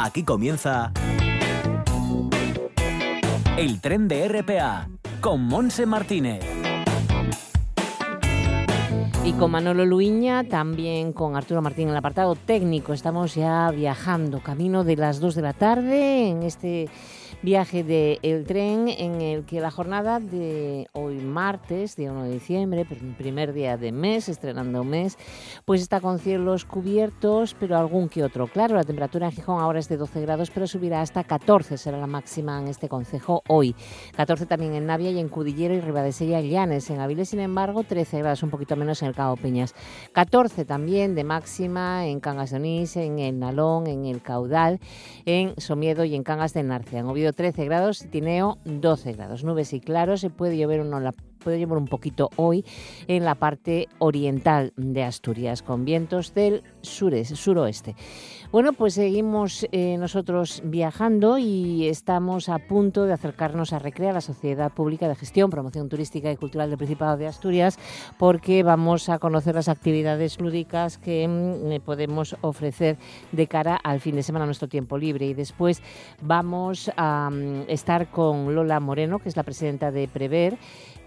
Aquí comienza el tren de RPA con Monse Martínez. Y con Manolo Luiña, también con Arturo Martín en el apartado técnico. Estamos ya viajando, camino de las 2 de la tarde en este viaje del tren en el que la jornada de hoy martes, día 1 de diciembre, primer día de mes, estrenando mes, pues está con cielos cubiertos, pero algún que otro. Claro, la temperatura en Gijón ahora es de 12 grados, pero subirá hasta 14, será la máxima en este concejo hoy. 14 también en Navia y en Cudillero y Ribadesella y Llanes. En Avilés, sin embargo, 13 grados, un poquito menos en el Cabo Peñas. 14 también de máxima en Cangas de Onís, en el Nalón, en el Caudal, en Somiedo y en Cangas de Narcea. En 13 grados, Tineo 12 grados. Nubes y claros, se puede llover uno la puede llover un poquito hoy en la parte oriental de Asturias, con vientos del sureste, suroeste. Bueno, pues seguimos eh, nosotros viajando y estamos a punto de acercarnos a Recrea, la Sociedad Pública de Gestión, Promoción Turística y Cultural del Principado de Asturias, porque vamos a conocer las actividades lúdicas que mm, podemos ofrecer de cara al fin de semana, nuestro tiempo libre. Y después vamos a mm, estar con Lola Moreno, que es la presidenta de Prever,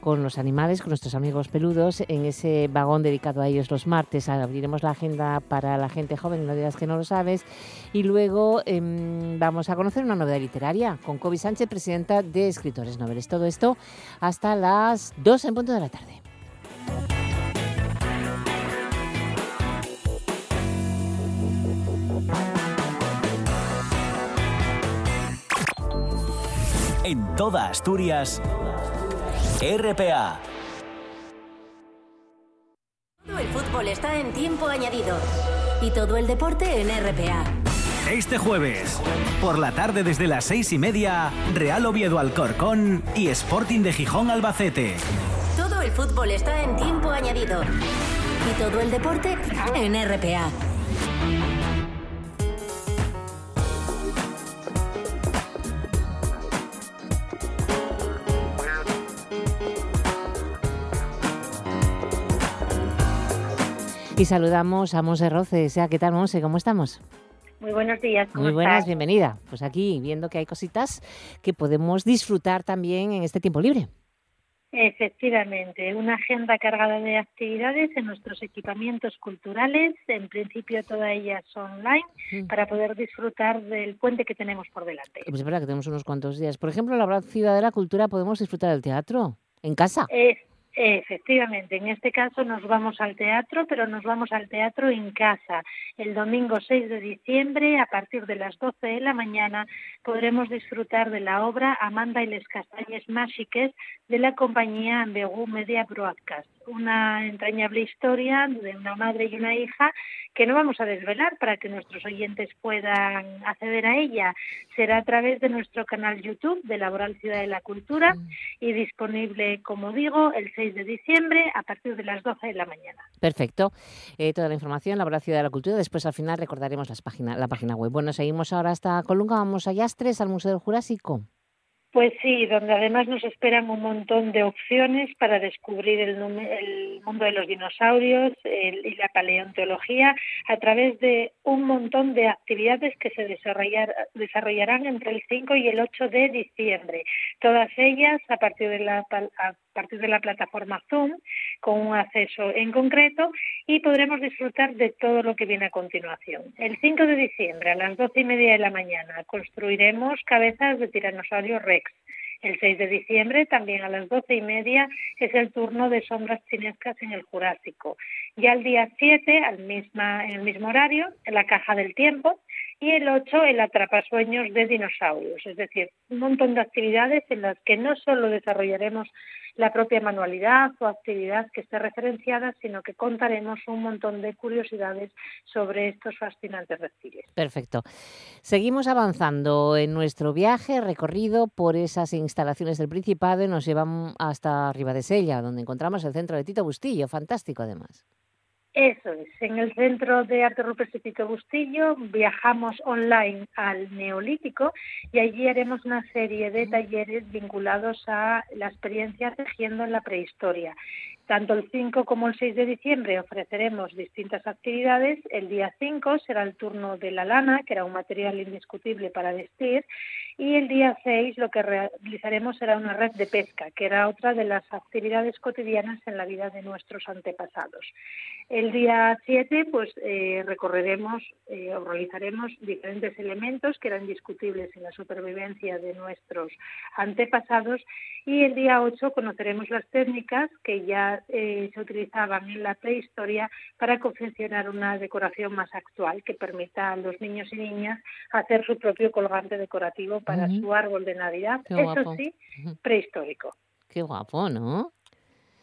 con los animales, con nuestros amigos peludos, en ese vagón dedicado a ellos los martes. Abriremos la agenda para la gente joven, no digas que no lo sabes. Y luego em, vamos a conocer una novedad literaria con Kobe Sánchez, presidenta de Escritores Noveles. Todo esto hasta las 2 en punto de la tarde. En toda Asturias RPA. Todo el fútbol está en tiempo añadido. Y todo el deporte en RPA. Este jueves, por la tarde desde las seis y media, Real Oviedo Alcorcón y Sporting de Gijón Albacete. Todo el fútbol está en tiempo añadido. Y todo el deporte en RPA. Y saludamos a Monse Roces. ¿Qué tal, Monse? ¿Cómo estamos? Muy buenos días. Muy buenas, bienvenida. Pues aquí viendo que hay cositas que podemos disfrutar también en este tiempo libre. Efectivamente, una agenda cargada de actividades en nuestros equipamientos culturales, en principio todas ellas online, mm. para poder disfrutar del puente que tenemos por delante. Pues es verdad que tenemos unos cuantos días. Por ejemplo, en la Ciudad de la Cultura podemos disfrutar del teatro en casa. Efectivamente, en este caso nos vamos al teatro, pero nos vamos al teatro en casa. El domingo 6 de diciembre, a partir de las 12 de la mañana, podremos disfrutar de la obra Amanda y les castañes mágiques de la compañía Ambegu Media Broadcast, una entrañable historia de una madre y una hija que no vamos a desvelar para que nuestros oyentes puedan acceder a ella. Será a través de nuestro canal YouTube de Laboral Ciudad de la Cultura mm. y disponible, como digo, el de diciembre a partir de las 12 de la mañana. Perfecto. Eh, toda la información, la Ciudad de la Cultura. Después al final recordaremos las páginas, la página web. Bueno, seguimos ahora hasta Colunga, vamos a Yastres, al Museo del Jurásico. Pues sí, donde además nos esperan un montón de opciones para descubrir el, mundo de los dinosaurios y la paleontología a través de un montón de actividades que se desarrollarán entre el 5 y el 8 de diciembre. Todas ellas a partir de la, a partir de la plataforma Zoom con un acceso en concreto y podremos disfrutar de todo lo que viene a continuación. El 5 de diciembre a las 12 y media de la mañana construiremos cabezas de tiranosaurio rex el 6 de diciembre, también a las doce y media, es el turno de sombras chinescas en el Jurásico. Ya el día 7, al misma, en el mismo horario, en la Caja del Tiempo, y el 8 el atrapasueños de dinosaurios, es decir, un montón de actividades en las que no solo desarrollaremos la propia manualidad o actividad que esté referenciada, sino que contaremos un montón de curiosidades sobre estos fascinantes reptiles. Perfecto. Seguimos avanzando en nuestro viaje, recorrido por esas instalaciones del Principado y nos llevan hasta Sella, donde encontramos el centro de Tito Bustillo, fantástico además. Eso es, en el Centro de Arte Rupestre Tito Bustillo viajamos online al Neolítico y allí haremos una serie de talleres vinculados a la experiencia tejiendo en la prehistoria. Tanto el 5 como el 6 de diciembre ofreceremos distintas actividades. El día 5 será el turno de la lana, que era un material indiscutible para vestir, y el día 6 lo que realizaremos será una red de pesca, que era otra de las actividades cotidianas en la vida de nuestros antepasados. El día 7 pues eh, recorreremos eh, o realizaremos diferentes elementos que eran discutibles en la supervivencia de nuestros antepasados y el día 8 conoceremos las técnicas que ya eh, se utilizaban en la prehistoria para confeccionar una decoración más actual que permita a los niños y niñas hacer su propio colgante decorativo para su árbol de Navidad. Eso sí, prehistórico. Qué guapo, ¿no?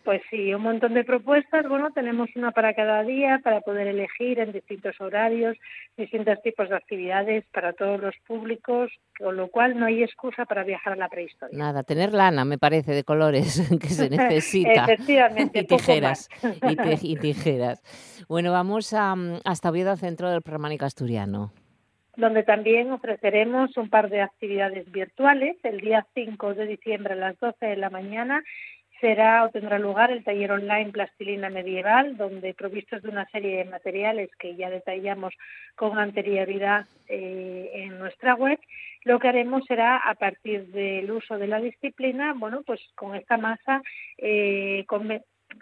Pues sí, un montón de propuestas. Bueno, tenemos una para cada día para poder elegir en distintos horarios, distintos tipos de actividades para todos los públicos, con lo cual no hay excusa para viajar a la prehistoria. Nada, tener lana, me parece, de colores que se necesita. Efectivamente. y tijeras. Y, tijeras. Bueno, vamos a, hasta Oviedo, al centro del Prermánico Asturiano donde también ofreceremos un par de actividades virtuales. El día 5 de diciembre a las 12 de la mañana será o tendrá lugar el taller online Plastilina Medieval, donde provistos de una serie de materiales que ya detallamos con anterioridad eh, en nuestra web, lo que haremos será a partir del uso de la disciplina, bueno, pues con esta masa eh,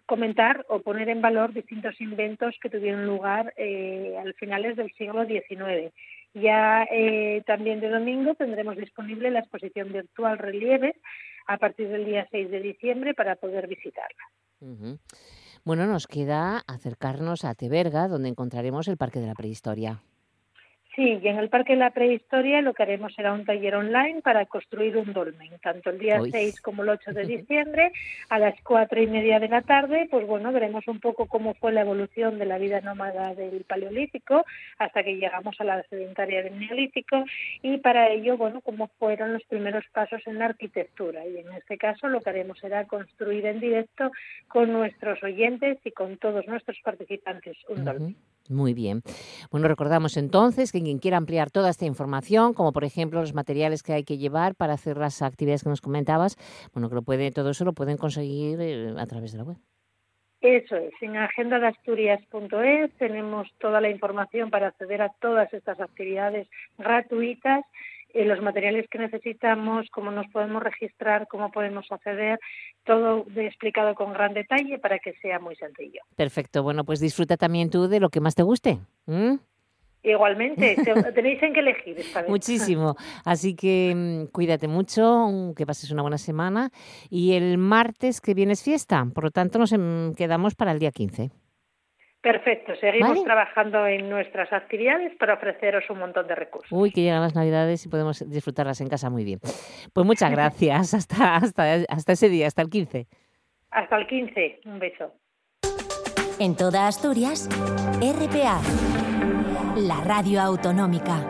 comentar o poner en valor distintos inventos que tuvieron lugar eh, al finales del siglo XIX ya eh, también de domingo tendremos disponible la exposición virtual Relieves a partir del día 6 de diciembre para poder visitarla. Bueno, nos queda acercarnos a Teberga, donde encontraremos el Parque de la Prehistoria. Sí, y en el Parque de la Prehistoria lo que haremos será un taller online para construir un dolmen, tanto el día 6 como el 8 de diciembre, a las cuatro y media de la tarde, pues bueno, veremos un poco cómo fue la evolución de la vida nómada del Paleolítico hasta que llegamos a la sedentaria del Neolítico y para ello, bueno, cómo fueron los primeros pasos en la arquitectura. Y en este caso lo que haremos será construir en directo con nuestros oyentes y con todos nuestros participantes un dolmen. Muy bien. Bueno, recordamos entonces que quien quiera ampliar toda esta información, como por ejemplo los materiales que hay que llevar para hacer las actividades que nos comentabas, bueno, que lo puede, todo eso lo pueden conseguir eh, a través de la web. Eso es, en agendadasturias.es tenemos toda la información para acceder a todas estas actividades gratuitas eh, los materiales que necesitamos, cómo nos podemos registrar, cómo podemos acceder, todo explicado con gran detalle para que sea muy sencillo. Perfecto, bueno, pues disfruta también tú de lo que más te guste. Igualmente, tenéis en que elegir esta vez. Muchísimo. Así que mm, cuídate mucho, que pases una buena semana. Y el martes que viene es fiesta, por lo tanto nos em, quedamos para el día 15. Perfecto, seguimos trabajando en nuestras actividades para ofreceros un montón de recursos. Uy, que llegan las Navidades y podemos disfrutarlas en casa muy bien. Pues muchas gracias, hasta, hasta, hasta ese día, hasta el 15. Hasta el 15, un beso. En toda Asturias, RPA, la radio autonómica.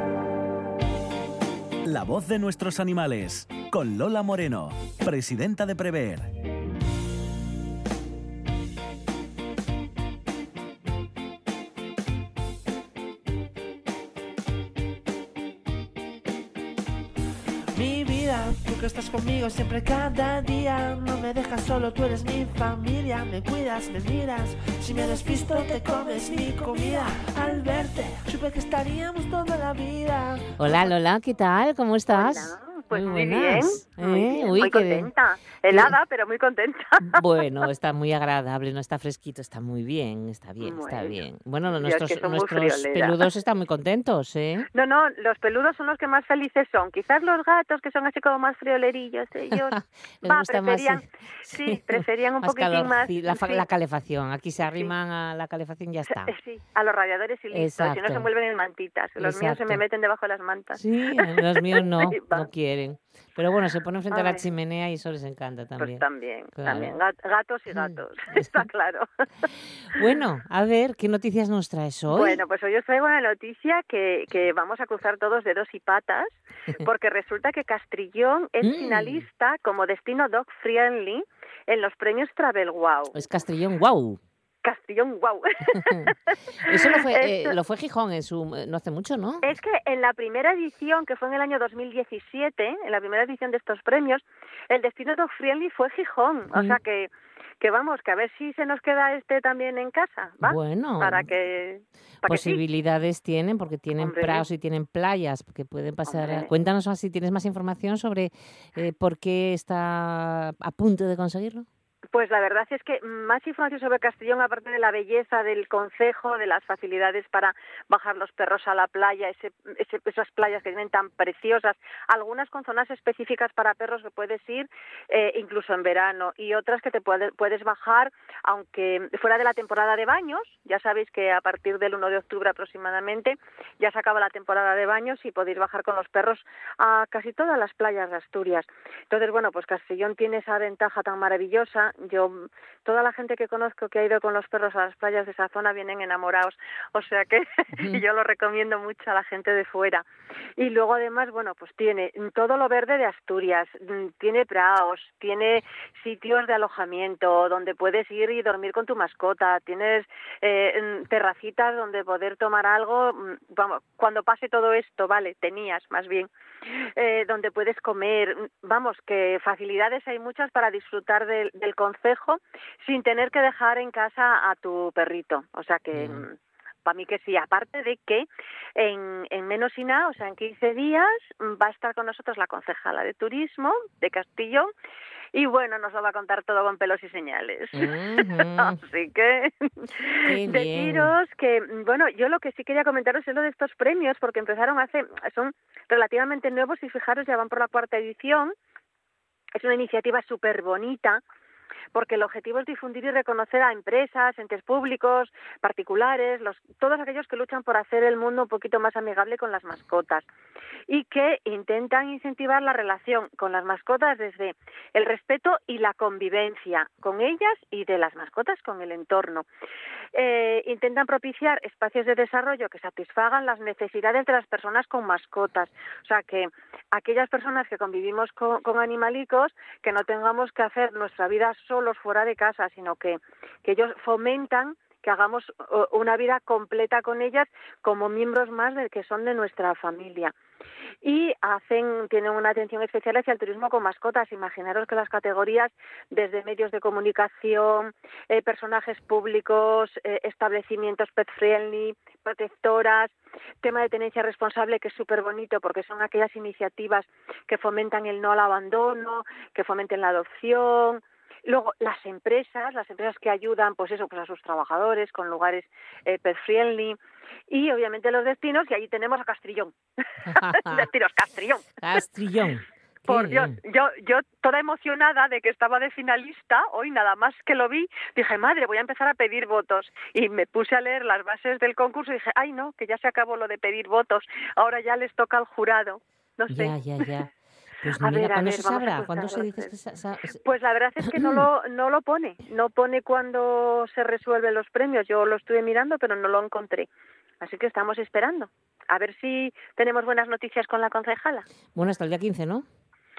La voz de nuestros animales, con Lola Moreno, presidenta de Prever. Conmigo siempre cada día. No me dejas solo, tú eres mi familia. Me cuidas, me miras. Si me despisto, te comes mi comida. Al verte, supe que estaríamos toda la vida. Hola Lola, ¿qué tal? ¿Cómo estás? Pues muy, bien, muy, ¿Eh? contenta. Helada, pero muy contenta. Bueno, está muy agradable, no está fresquito, está muy bien, está bien, está bien. Bueno, nuestros, nuestros peludos están muy contentos, ¿eh? No, no, los peludos son los que más felices son. Quizás los gatos, que son así como más friolerillos, ellos va, preferían, sí, preferían un poquitín más... La, calefacción, aquí se arriman a la calefacción y ya está. Sí, a los radiadores y listo, si no se envuelven en mantitas. Los míos se me meten debajo de las mantas. Sí, los míos no, no quieren. Pero bueno, se ponen frente a, la chimenea y eso les encanta también. Pues también, también. Gatos y mm. gatos, está claro. bueno, a ver, ¿qué noticias nos traes hoy? Bueno, pues hoy os traigo una noticia que, que vamos a cruzar todos dedos y patas, porque resulta que Castrillón es mm. finalista como destino dog friendly en los premios Travel Wow. Es Castrillón Wow. Castellón, wow. Eso lo fue, eh, lo fue Gijón en su, no hace mucho, ¿no? Es que en la primera edición, que fue en el año 2017, en la primera edición de estos premios, el destino Dog Friendly fue Gijón. O sea que que vamos, que a ver si se nos queda este también en casa, ¿va? Bueno. Para que... Para que sí. posibilidades tienen, porque tienen Hombre. prados y tienen playas, que pueden pasar. Hombre. Cuéntanos si tienes más información sobre eh, por qué está a punto de conseguirlo. Pues la verdad es que más información sobre Castellón, aparte de la belleza del concejo, de las facilidades para bajar los perros a la playa, ese, ese- esas playas que tienen tan preciosas, algunas con zonas específicas para perros que puedes ir eh, incluso en verano y otras que te puede- puedes bajar aunque fuera de la temporada de baños. Ya sabéis que a partir del 1 de octubre aproximadamente ya se acaba la temporada de baños y podéis bajar con los perros a casi todas las playas de Asturias. Entonces, bueno, pues Castellón tiene esa ventaja tan maravillosa. Yo, toda la gente que conozco que ha ido con los perros a las playas de esa zona vienen enamorados. O sea que yo lo recomiendo mucho a la gente de fuera. Y luego, además, bueno, pues tiene todo lo verde de Asturias, mm, tiene praos, tiene sitios de alojamiento donde puedes ir y dormir con tu mascota, tienes eh, mm, terracitas donde poder tomar algo, mm, vamos, cuando pase todo esto, vale, tenías más bien eh, donde puedes comer. Vamos, que facilidades hay muchas para disfrutar del, del concejo sin tener que dejar en casa a tu perrito. O sea que. Bien. Para mí que sí, aparte de que en, en menos y nada, o sea, en 15 días, mm, va a estar con nosotros la concejala de turismo de Castillo y bueno, nos lo va a contar todo con pelos y señales. Así que Qué bien. deciros que, bueno, yo lo que sí quería comentaros es lo de estos premios, porque empezaron hace, son relativamente nuevos y fijaros, ya van por la cuarta edición. Es una iniciativa súper bonita porque el objetivo es difundir y reconocer a empresas, entes públicos, particulares, los, todos aquellos que luchan por hacer el mundo un poquito más amigable con las mascotas y que intentan incentivar la relación con las mascotas desde el respeto y la convivencia con ellas y de las mascotas con el entorno. Eh, intentan propiciar espacios de desarrollo que satisfagan las necesidades de las personas con mascotas. O sea, que aquellas personas que convivimos con, con animalicos, que no tengamos que hacer nuestra vida solos fuera de casa, sino que, que ellos fomentan que hagamos una vida completa con ellas como miembros más de que son de nuestra familia y hacen tienen una atención especial hacia el turismo con mascotas. Imaginaros que las categorías desde medios de comunicación, eh, personajes públicos, eh, establecimientos pet friendly, protectoras, tema de tenencia responsable que es súper bonito porque son aquellas iniciativas que fomentan el no al abandono, que fomenten la adopción, Luego, las empresas, las empresas que ayudan, pues eso, pues a sus trabajadores con lugares eh, pet friendly y obviamente los destinos y allí tenemos a Castrillón. destinos Castrillón. Castrillón. Por Dios, yo, yo toda emocionada de que estaba de finalista, hoy nada más que lo vi, dije, madre, voy a empezar a pedir votos. Y me puse a leer las bases del concurso y dije, ay no, que ya se acabó lo de pedir votos, ahora ya les toca al jurado. No sé. Ya, ya, ya. Pues A a ¿cuándo ver, se sabrá? ¿Cuándo se dice que Pues la verdad es que no lo, no lo pone, no pone cuando se resuelven los premios. Yo lo estuve mirando, pero no lo encontré. Así que estamos esperando. A ver si tenemos buenas noticias con la concejala. Bueno, hasta el día 15, ¿no?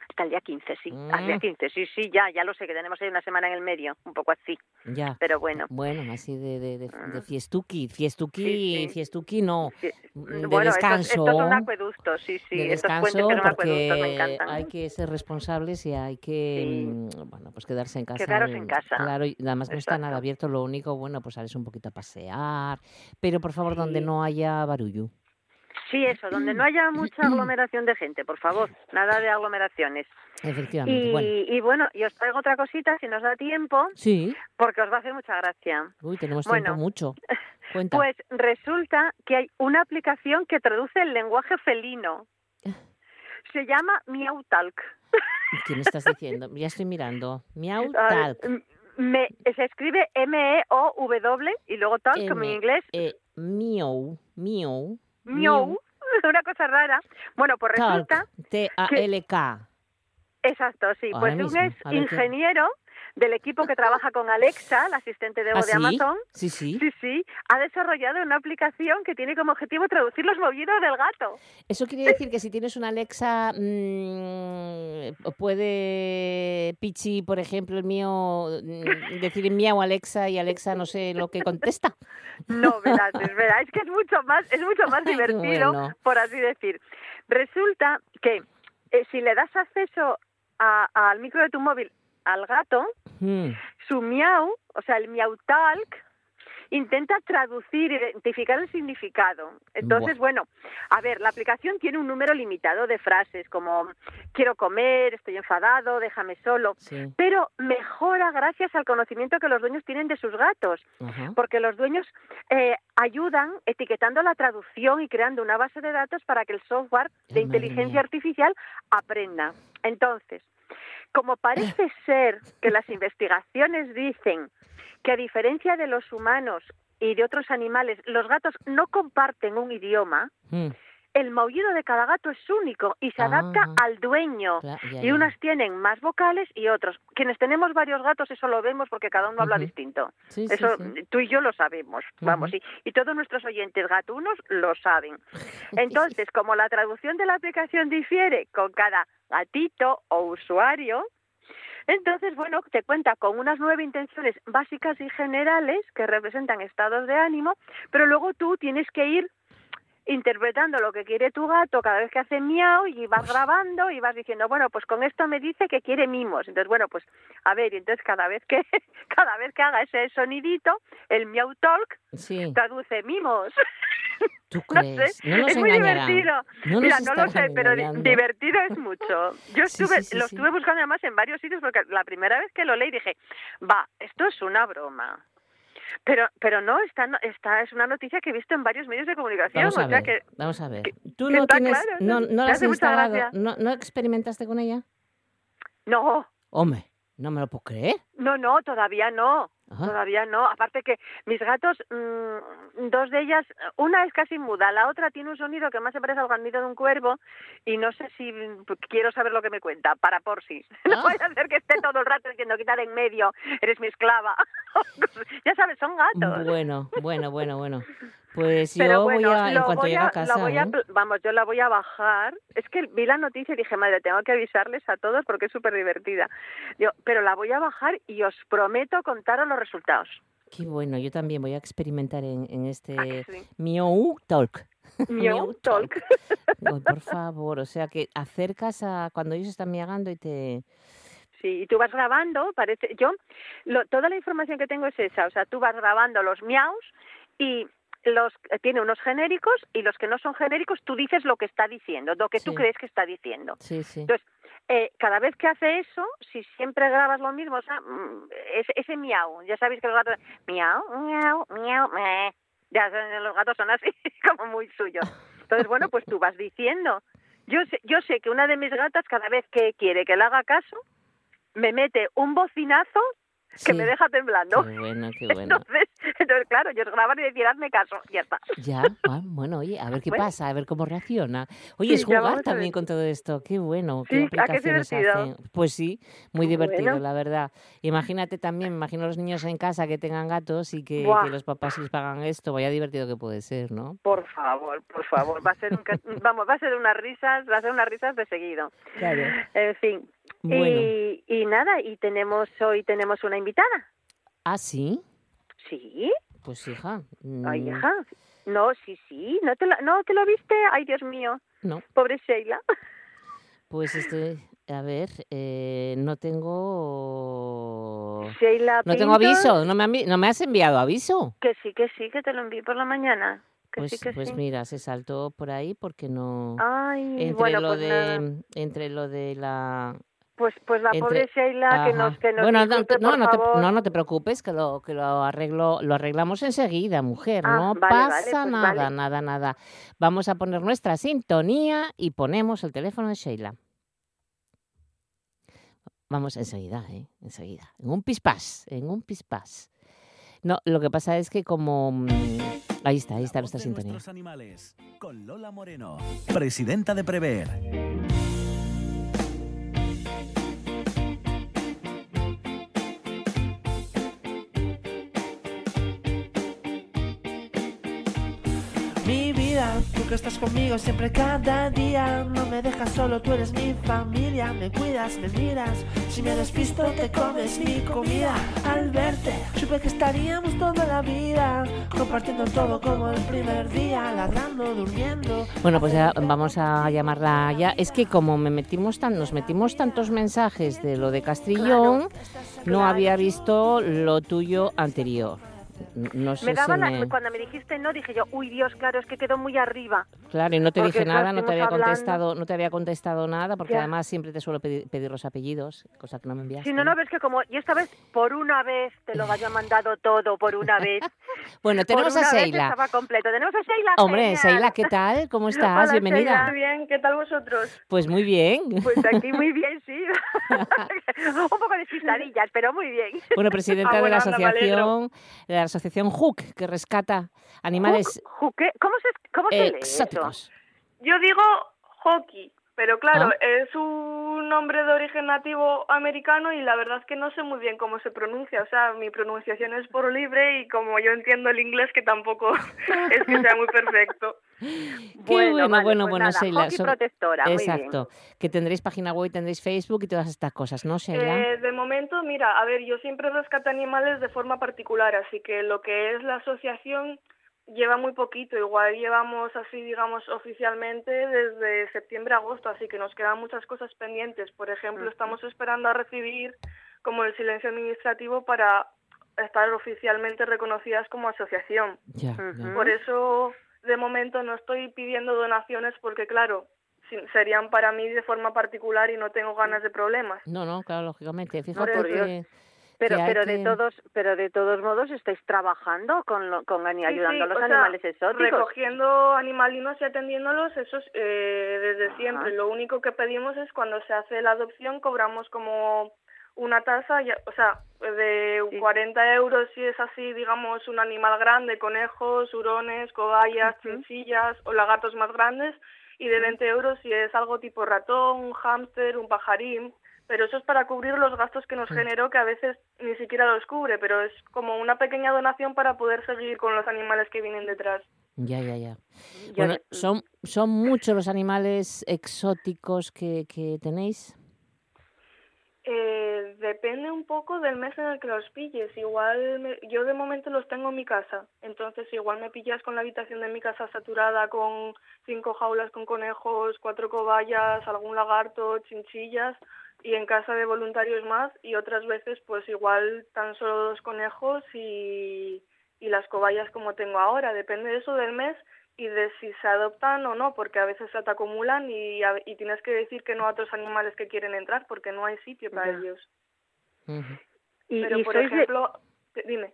Hasta el día 15, sí. Hasta el día Mm. 15, sí, sí, ya, ya lo sé, que tenemos ahí una semana en el medio, un poco así. Ya. Pero bueno. Bueno, así de, de, de, de Mm. fiestuki. Fiestuki, Sí, sí. fiestuki no. Sí. mm, De bueno, estos- descanso. Estos, son acueductos, sí, sí. de estos puentes descanso que son acueductos me encantan. hay que ser responsables y hay que mm, bueno pues quedarse en casa Quedaros en mm, casa. claro y además no está nada Exacto. abierto lo único bueno pues sales un poquito a pasear pero por favor donde no haya barullo Sí, eso, donde no haya mucha aglomeración de gente, por favor. Nada de aglomeraciones. efectivamente Y bueno y bueno, y os traigo otra cosita, si nos da tiempo, sí porque os va a hacer mucha gracia. uy tenemos Bueno, tiempo mucho cuenta Pues resulta que hay una aplicación que traduce el lenguaje felino. Se llama Meowtalk. ¿qué me estás diciendo? ya estoy mirando miau Ah, talk m- me, se escribe M-E-O-W y luego talk como en M, inglés. eh, miau miau Meow. Una cosa rara. Bueno, pues talk resulta T A L K Exacto, sí. Ahora Pues un mismo, qué- ingeniero del equipo que trabaja con Alexa, la asistente de ¿Ah, voz de sí? Amazon. sí sí Sí, sí, ha desarrollado una aplicación que tiene como objetivo traducir los movidos del gato. Eso quiere decir que si tienes una Alexa, mm, puede Pichi, por ejemplo, el mío, mm, decir miau Alexa y Alexa no sé lo que contesta. No, verás, es verdad, es que es mucho más, es mucho más Ay, divertido, bueno. por así decir. Resulta que eh, si le das acceso a- al micro de tu móvil al gato, Mm, su miau, o sea, el miau talk, intenta traducir, identificar el significado. Entonces, bueno, a ver, la aplicación tiene un número limitado de frases como quiero comer, estoy enfadado, déjame solo, sí. pero mejora gracias al conocimiento que los dueños tienen de sus gatos, porque los dueños eh, ayudan etiquetando la traducción y creando una base de datos para que el software de Ay, inteligencia artificial aprenda. Entonces, como parece ser que las investigaciones dicen que a diferencia de los humanos y de otros animales, los gatos no comparten un idioma, Mm, el maullido de cada gato es único y se adapta Ah. al dueño. ya, Y unas tienen más vocales y otros. Quienes tenemos varios gatos, eso lo vemos porque cada uno habla distinto. Sí, Eso sí. tú y yo lo sabemos, vamos, y, y todos nuestros oyentes gatunos lo saben. Entonces, como la traducción de la aplicación difiere con cada gatito o usuario, entonces, bueno, te cuenta con unas nueve intenciones básicas y generales que representan estados de ánimo, pero luego tú tienes que ir interpretando lo que quiere tu gato cada vez que hace miau y vas grabando y vas diciendo, bueno, pues con esto me dice que quiere mimos. Entonces, bueno, pues a ver, y entonces cada vez que cada vez que haga ese sonidito, el miau talk Sí, traduce mimos. ¿tú No crees? sé, No nos es muy engañarán. divertido. No Mira, no lo sé, pero divertido es mucho. Yo estuve, sí, sí, lo estuve buscando además en varios sitios porque la primera vez que lo leí dije, va, esto es una broma. Pero, pero no, está, no- está, es una noticia que he visto en varios medios de comunicación. Vamos a o sea ver, que, vamos a ver. ¿Tú no tienes, claro, no, no la has instalado, no experimentaste con ella? no, Hombre, no me lo puedo creer. no, no, todavía no. Ajá. Todavía no. Aparte que mis gatos, mm, dos de ellas, una es casi muda, la otra tiene un sonido que más se parece al granido de un cuervo y no sé si mm, quiero saber lo que me cuenta, para por sí. No Ah. a ser que esté todo el rato diciendo quitar en medio, eres mi esclava. ya sabes, son gatos. Bueno, bueno, bueno, bueno. Pues Pero yo bueno, voy a, en cuanto voy llegue a casa, voy a ¿eh? vamos, yo la voy a bajar. Es que vi la noticia y dije, madre, tengo que avisarles a todos porque es súper divertida. Yo, pero la voy a bajar y os prometo contaros los resultados. Qué bueno, yo también voy a experimentar en, en ¿A este sí? Meow Talk. Miau Talk. Por favor, o sea que acercas a cuando ellos están miagando y te... Sí, y tú vas grabando, parece, yo, lo, toda la información que tengo es esa, o sea, tú vas grabando los miaus y los eh, tiene unos genéricos y los que no son genéricos tú dices lo que está diciendo, lo que tú Sí. crees que está diciendo. Sí, sí. Entonces, eh, cada vez que hace eso, si siempre grabas lo mismo, o sea, mm, ese, ese miau, ya sabéis que los gatos, miau, miau, miau, meh. ya los gatos son así, como muy suyos. Entonces, bueno, pues tú vas diciendo. Yo sé, yo sé que una de mis gatas, cada vez que quiere que le haga caso, me mete un bocinazo que Sí. me deja temblando. Qué bueno, qué bueno. Entonces, entonces, claro, ellos graban y decir, hazme caso, ya está. Ya, bueno, oye, a ver qué Bueno. pasa, a ver cómo reacciona. Oye, es Sí, jugar a también con todo esto, qué bueno, qué Sí, ¿a qué es aplicaciones hacen. Pues sí, muy divertido, Bueno. la verdad. Imagínate también, imagino los niños en casa que tengan gatos y que, los papás les pagan esto, vaya divertido que puede ser, ¿no? Por favor, por favor, va a ser un, vamos, va a ser unas risas, va a ser unas risas de seguido. Claro. En fin. Bueno. Y, y nada, y tenemos hoy tenemos una invitada. Ah, sí, Sí, pues hija. ay, mm, hija. No, sí, sí, no te la, no te lo viste. Ay, Dios mío, No, pobre Sheila. pues este, a ver, eh, no tengo... Sheila No tengo aviso, no me, no me has enviado aviso. Que sí, que sí, que te lo envié por la mañana. Que Pues, sí, que pues sí. mira, se saltó por ahí porque no... Ay, entre bueno, lo pues nada. de entre lo de la Pues, pues la entre- pobre Sheila que nos, que nos bueno no, no, por no te, favor. no no te preocupes que lo que lo arreglo lo arreglamos enseguida mujer Ah, no vale, vale, pasa pues nada vale. nada nada. Vamos a poner nuestra sintonía y ponemos el teléfono de Sheila. Vamos enseguida eh enseguida. En un pispás en un pispás. No lo que pasa es que como mm, ahí está ahí está La nuestra sintonía. animales, con Lola Moreno, presidenta de Prever. Que estás conmigo siempre cada día, no me dejas solo, tú eres mi familia, me cuidas, me miras, si me despisto te comes mi comida. Al verte, supe que estaríamos toda la vida, compartiendo todo como el primer día, ladrando, durmiendo. Bueno, pues ya vamos a llamarla ya. Es que como me metimos tan, nos metimos tantos mensajes de lo de Castrillón, no había visto lo tuyo anterior. No sé me daba si la- me- Cuando me dijiste no, dije yo, uy Dios, claro, es que quedó muy arriba. Claro, y no te Porque, dije nada, no te había hablando- contestado, no te había contestado nada, porque Ya. además siempre te suelo pedir, pedir los apellidos, cosa que no me enviaste. Si no, no ves que como, y esta vez, por una vez, te lo haya mandado todo, por una vez. Bueno, Por tenemos a una vez Seila. estaba completo. Tenemos a Seila. Hombre. Seila, ¿qué tal? ¿Cómo estás? Hola, Bienvenida. Bien, ¿qué tal vosotros? Pues muy bien. Pues aquí muy bien, sí. Un poco de chistadillas, pero muy bien. Bueno, presidenta Ah, de la asociación, de la asociación HUC, que rescata animales ¿qué? ¿Cómo se, cómo se lee eso? Yo digo hockey, pero claro, Ah. es un nombre de origen nativo americano y la verdad es que no sé muy bien cómo se pronuncia. O sea, mi pronunciación es por libre y como yo entiendo el inglés, que tampoco es que sea muy perfecto. Qué Bueno, bueno, vale, bueno, pues bueno, nada, muy bien. Exacto. Que tendréis página web, tendréis Facebook y todas estas cosas, ¿no, Seila? Eh, de momento, mira, a ver, yo siempre rescato animales de forma particular, así que lo que es la asociación lleva muy poquito, igual llevamos así, digamos, oficialmente desde septiembre-agosto, así que nos quedan muchas cosas pendientes. Por ejemplo, estamos esperando a recibir como el silencio administrativo para estar oficialmente reconocidas como asociación. Por eso, de momento, no estoy pidiendo donaciones porque, claro, serían para mí de forma particular y no tengo ganas de problemas. No, no, claro, lógicamente. Fíjate que, Pero, que pero de todos, pero de todos modos estáis trabajando con, lo- con Sí, ayudando sí, a los o sea, animales exóticos. Recogiendo animalinos y atendiéndolos, eso es eh, desde Ajá. siempre. Lo único que pedimos es cuando se hace la adopción, cobramos como una tasa, ya- o sea, de Sí. 40 euros si es así, digamos, un animal grande, conejos, hurones, cobayas, chinchillas o lagartos más grandes, y de 20 euros si es algo tipo ratón, un hámster, un pajarín. Pero eso es para cubrir los gastos que nos generó, que a veces ni siquiera los cubre, pero es como una pequeña donación para poder seguir con los animales que vienen detrás. Ya, ya, ya. Bueno, ¿son, ¿son muchos los animales exóticos que, que tenéis? Eh, depende un poco del mes en el que los pilles. Igual me- yo de momento los tengo en mi casa, entonces igual me pillas con la habitación de mi casa saturada con cinco jaulas con conejos, cuatro cobayas, algún lagarto, chinchillas y en casa de voluntarios más y otras veces pues igual tan solo dos conejos y, y las cobayas como tengo ahora. Depende de eso del mes y de si se adoptan o no, porque a veces se te acumulan y, a- y tienes que decir que no a otros animales que quieren entrar porque no hay sitio para Ya. ellos. Y, Pero, y por de- ejemplo, dime.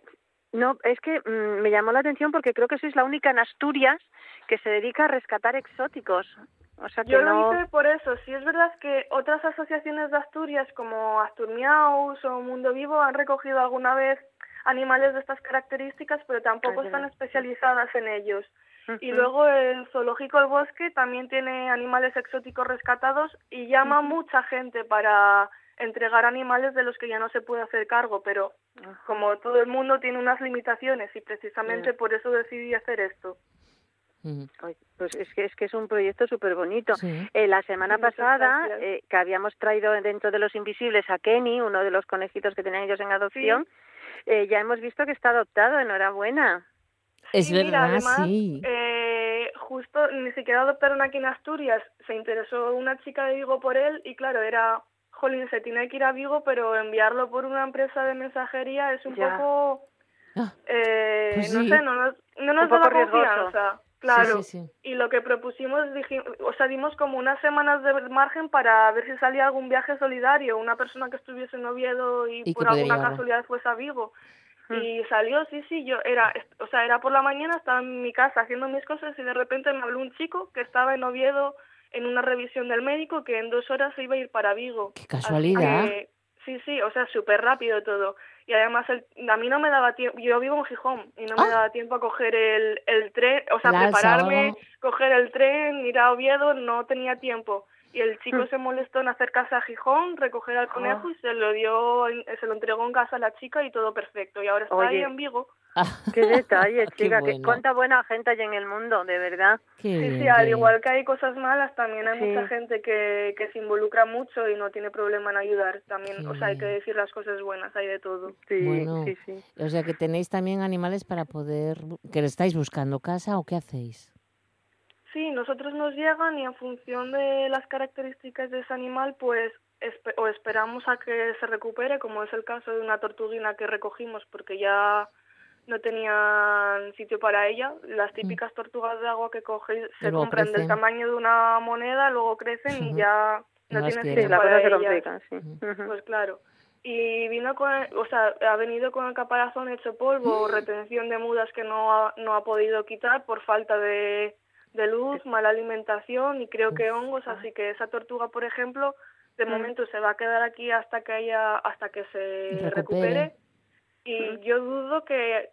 No, es que mm, me llamó la atención porque creo que sois la única en Asturias que se dedica a rescatar exóticos. O sea que Yo no... lo hice por eso. Sí es verdad que otras asociaciones de Asturias como Asturmiaus o Mundo Vivo han recogido alguna vez animales de estas características, pero tampoco Es están especializadas en ellos. Y luego el zoológico El Bosque también tiene animales exóticos rescatados y llama mucha gente para entregar animales de los que ya no se puede hacer cargo, pero como todo el mundo tiene unas limitaciones y precisamente por eso decidí hacer esto. Pues es que es que es un proyecto súper bonito. Sí. Eh, la semana pasada, eh, que habíamos traído dentro de los invisibles a Kenny, uno de los conejitos que tenían ellos en adopción, eh, ya hemos visto que está adoptado. Enhorabuena. Es Sí, mira, verdad, además, sí. eh, justo ni siquiera adoptaron aquí en Asturias. Se interesó una chica de Vigo por él y claro, era, jolín, se tiene que ir a Vigo, pero enviarlo por una empresa de mensajería es un Ya. poco, Ah, eh, Pues no sé, no nos, no nos daba confianza. Claro. Sí, sí, sí. Y lo que propusimos, dijimos, o sea, dimos como unas semanas de margen para ver si salía algún viaje solidario, una persona que estuviese en Oviedo y, por alguna llevarlo. casualidad fuese a Vigo. Mm. Y salió, sí, sí, yo era, o sea, era por la mañana, estaba en mi casa haciendo mis cosas y de repente me habló un chico que estaba en Oviedo en una revisión del médico que en dos horas se iba a ir para Vigo. Qué casualidad. que, sí, sí, o sea, súper rápido todo. Y además el, a mí no me daba tiempo, yo vivo en Gijón y no me Ah. daba tiempo a coger el, el tren, o sea, prepararme, coger el tren, ir a Oviedo, no tenía tiempo. Y el chico Mm. se molestó en acercarse a Gijón, recoger al conejo y se lo dio, en- se lo entregó en casa a la chica y todo perfecto. Y ahora está ahí en Vigo. Qué detalle, Qué chica, que bueno. cuánta buena gente hay en el mundo, de verdad. Qué Sí, bien, sí, qué al igual que hay cosas malas, también hay Sí. mucha gente que, que se involucra mucho y no tiene problema en ayudar. También, Qué o sea, hay que decir las cosas buenas, hay de todo. Sí, Bueno. sí, sí. O sea que tenéis también animales para poder... ¿Que le estáis buscando casa o qué hacéis? Sí, nosotros nos llegan y en función de las características de ese animal, pues espe- o esperamos a que se recupere, como es el caso de una tortuguina que recogimos porque ya no tenían sitio para ella. Las típicas tortugas de agua que cogéis se luego compran crecen. del tamaño de una moneda, luego crecen y ya No no tienen sitio la para cosa se ellas. complica, sí. Pues claro. Y vino con, el- o sea, ha venido con el caparazón hecho polvo, retención de mudas que no ha, no ha podido quitar por falta de, de luz, mala alimentación y creo que hongos, así que esa tortuga, por ejemplo, de Mm. momento se va a quedar aquí hasta que haya, hasta que se Recupere. Y yo dudo que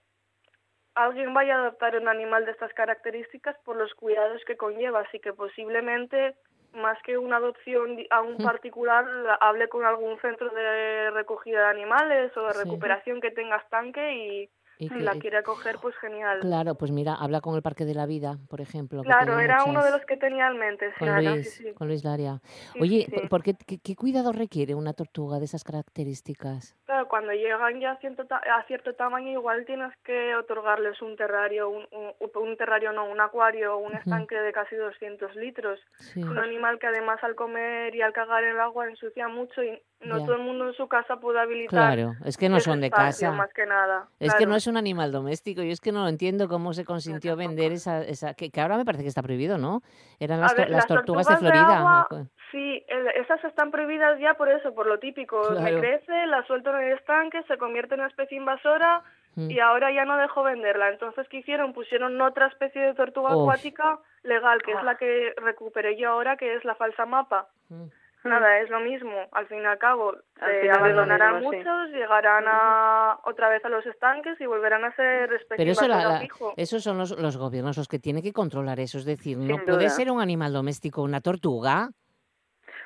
alguien vaya a adoptar un animal de estas características por los cuidados que conlleva, así que posiblemente más que una adopción a un Mm. particular, la- hable con algún centro de recogida de animales o de recuperación que tenga estanque y Y si que- la quiere acoger, pues genial. Claro, pues mira, habla con el Parque de la Vida, por ejemplo. Claro, era uno de muchas- los que tenía en mente, sí, Con claro, Luis, sí, sí. con Luis Laria. Oye, ¿por- sí. ¿por qué, qué, qué cuidado requiere una tortuga de esas características? Claro, cuando llegan ya a cierto, ta- a cierto tamaño, igual tienes que otorgarles un terrario, un, un, un terrario no, un acuario, un estanque de casi 200 litros. Un animal que además al comer y al cagar en el agua ensucia mucho y no Ya. todo el mundo en su casa puede habilitar. Claro, es que no son de espacio, casa. Más que nada. Es que no es un animal doméstico. Yo es que no entiendo cómo se consintió vender esa, esa que, que ahora me parece que está prohibido, ¿no? Eran las, ver, tortugas, de Florida. sí, el- esas están prohibidas ya por eso, por lo típico. Me Claro. crece, la suelto en el estanque, se convierte en una especie invasora Mm. y ahora ya no dejo venderla. Entonces, ¿qué hicieron? Pusieron otra especie de tortuga Uf. acuática legal, que es la que recuperé yo ahora, que es la falsa mapa. Mm. Nada, es lo mismo. Al fin y al cabo, Al se abandonarán mismo, sí. muchos, llegarán a otra vez a los estanques y volverán a ser especie Pero eso, la- la- esos son los, los gobiernos los que tienen que controlar eso. Es decir, no puede ser un animal doméstico una tortuga.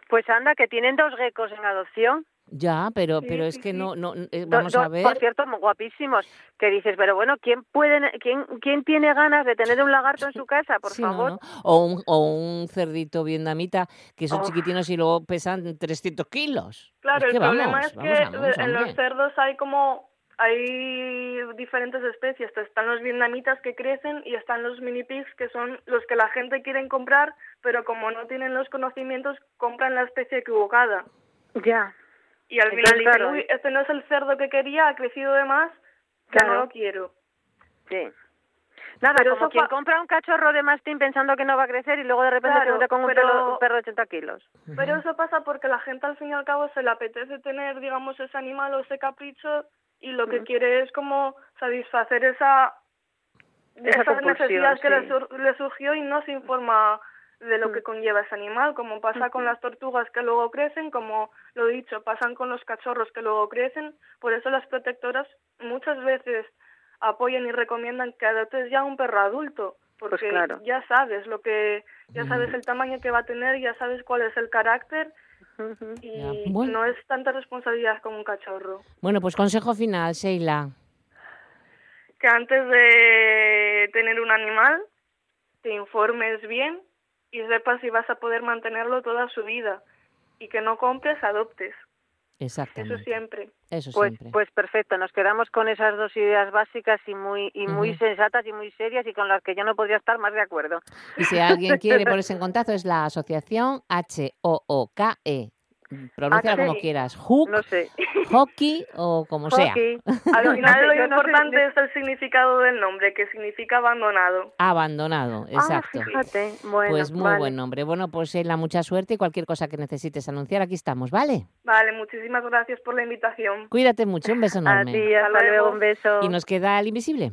Pues anda, que tienen dos geckos en adopción. Ya, pero, Sí, pero es sí, que sí. no, no eh, Do- vamos do- a ver. Por cierto, muy guapísimos. Que dices, pero bueno, ¿quién puede, quién, quién tiene ganas de tener un lagarto en su casa, por no, favor? no. O, un, o un cerdito vietnamita que son Oh. chiquitinos y luego pesan 300 kilos. Claro, Es que el problema vamos, es que vamos, en los cerdos hay como hay diferentes especies. Están los vietnamitas que crecen y están los mini pigs que son los que la gente quiere comprar, pero como no tienen los conocimientos, compran la especie equivocada. Ya. Y al Entonces, final dicen, claro, uy, este no es el cerdo que quería, ha crecido de más, ya Claro. no lo quiero. Sí. Nada, Pero como quien compra un cachorro de mastín pensando que no va a crecer y luego de repente se Claro, encuentra con un, pero- perro, un perro de 80 kilos. Pero eso pasa porque la gente al fin y al cabo se le apetece tener, digamos, ese animal o ese capricho y lo que quiere es como satisfacer esa, Esa esa necesidad que le, sí. sur- le surgió y no se informa de lo que conlleva ese animal, como pasa con las tortugas que luego crecen, como lo he dicho, pasan con los cachorros que luego crecen, por eso las protectoras muchas veces apoyan y recomiendan que adoptes ya un perro adulto, porque Pues claro. ya sabes lo que, ya sabes el tamaño que va a tener, ya sabes cuál es el carácter y bueno. no es tanta responsabilidad como un cachorro. Bueno, pues consejo final, Sheila. Que antes de tener un animal, te informes bien y sepas si vas a poder mantenerlo toda su vida y que no compres, adoptes. Eso Exactamente. siempre. Eso Pues, siempre. pues perfecto, nos quedamos con esas dos ideas básicas y muy y muy sensatas y muy serias y con las que yo no podría estar más de acuerdo. Y si alguien quiere ponerse en contacto, es la asociación H-O-O-K-E. Pronuncia como quieras. Hook, No sé. hockey o como sea. Al final lo importante es el significado del nombre, que significa abandonado. Abandonado, exacto. Ah, fíjate. Bueno, pues muy vale. buen nombre. Bueno, pues Sheila, mucha suerte y cualquier cosa que necesites anunciar, aquí estamos, ¿vale? Vale, muchísimas gracias por la invitación. Cuídate mucho, un beso A enorme. ti, hasta luego. un beso. Y nos queda el invisible.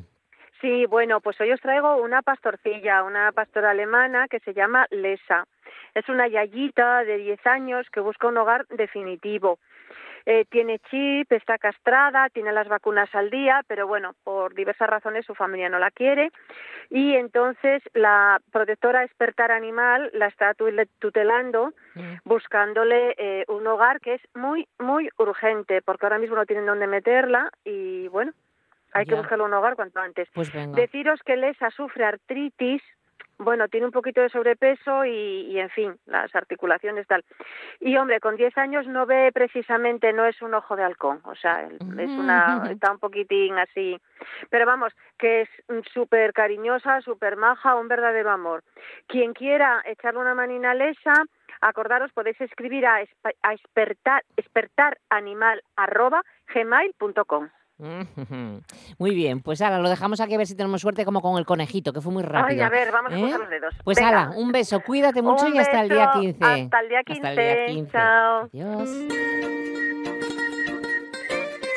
Sí, bueno, pues hoy os traigo una pastorcilla, una pastora alemana que se llama Lesa. Es una yayita de 10 años que busca un hogar definitivo. eh, tiene chip, está castrada, tiene las vacunas al día, pero bueno, por diversas razones su familia no la quiere y entonces la protectora expertar animal la está tutelando mm. buscándole eh, un hogar que es muy, muy urgente porque ahora mismo no tienen dónde meterla y bueno, hay que buscarle un hogar cuanto antes. Pues Deciros que Lesa sufre artritis, bueno, tiene un poquito de sobrepeso y, en fin, las articulaciones tal. Y hombre, con 10 años no ve precisamente, no es un ojo de halcón, o sea, es una, está un poquitín así. Pero vamos, que es súper cariñosa, súper maja, un verdadero amor. Quien quiera echarle una manina a Lesa, acordaros, podéis escribir a, a espertar, espertaranimal.gmail.com. Muy bien, pues ahora lo dejamos aquí a ver si tenemos suerte como con el conejito, que fue muy rápido. Ay, a ver, vamos a ¿Eh? los dedos. Pues Ala, un beso, cuídate mucho y hasta el día 15. Hasta el día 15. Hasta el día 15. Chao. Adiós.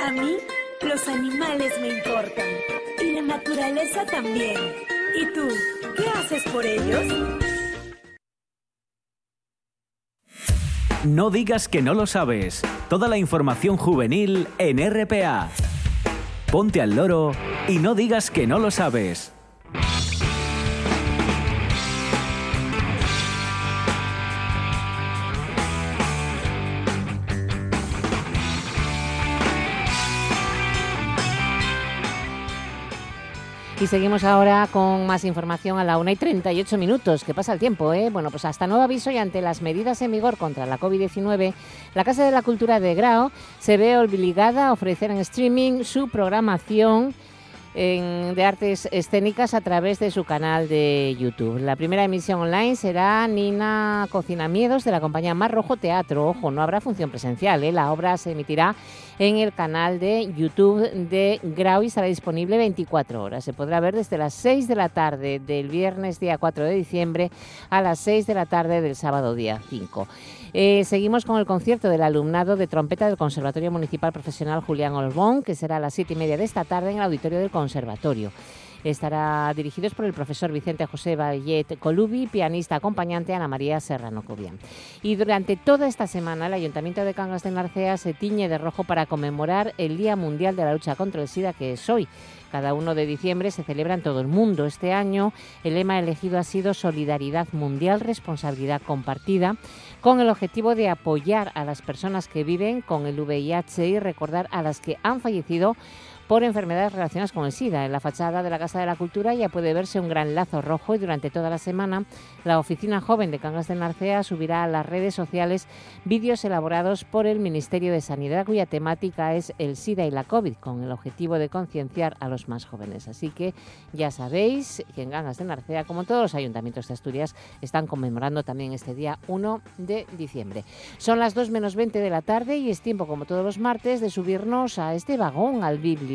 A mí los animales me importan y la naturaleza también. ¿Y tú, qué haces por ellos? No digas que no lo sabes. Toda la información juvenil en RPA ponte al loro y no digas que no lo sabes. Y seguimos ahora con más información a la 1 y 38 minutos. ¿Qué pasa el tiempo? Eh? Bueno, pues hasta nuevo aviso y ante las medidas en vigor contra la COVID-19, la Casa de la Cultura de Grao se ve obligada a ofrecer en streaming su programación de artes escénicas a través de su canal de YouTube. La primera emisión online será Nina Cocina Miedos de la compañía Mar Rojo Teatro. Ojo, no habrá función presencial, ¿eh? la obra se emitirá en el canal de YouTube de Grau y estará disponible 24 horas. Se podrá ver desde las 6 de la tarde del viernes día 4 de diciembre a las 6 de la tarde del sábado día 5. Eh, seguimos con el concierto del alumnado de trompeta del Conservatorio Municipal Profesional Julián Olbón, que será a las siete y media de esta tarde en el auditorio del Conservatorio. Estará dirigidos por el profesor Vicente José Vallet Colubi, pianista acompañante Ana María Serrano Cobian. Y durante toda esta semana el Ayuntamiento de Cangas de Narcea se tiñe de rojo para conmemorar el Día Mundial de la Lucha contra el SIDA que es hoy. Cada 1 de diciembre se celebra en todo el mundo. Este año el lema elegido ha sido Solidaridad Mundial, Responsabilidad Compartida, con el objetivo de apoyar a las personas que viven con el VIH y recordar a las que han fallecido por enfermedades relacionadas con el SIDA. En la fachada de la Casa de la Cultura ya puede verse un gran lazo rojo y durante toda la semana la Oficina Joven de Cangas de Narcea subirá a las redes sociales vídeos elaborados por el Ministerio de Sanidad cuya temática es el SIDA y la COVID con el objetivo de concienciar a los más jóvenes. Así que ya sabéis que en Cangas de Narcea, como todos los ayuntamientos de Asturias, están conmemorando también este día 1 de diciembre. Son las 2 menos 20 de la tarde y es tiempo, como todos los martes, de subirnos a este vagón al biblio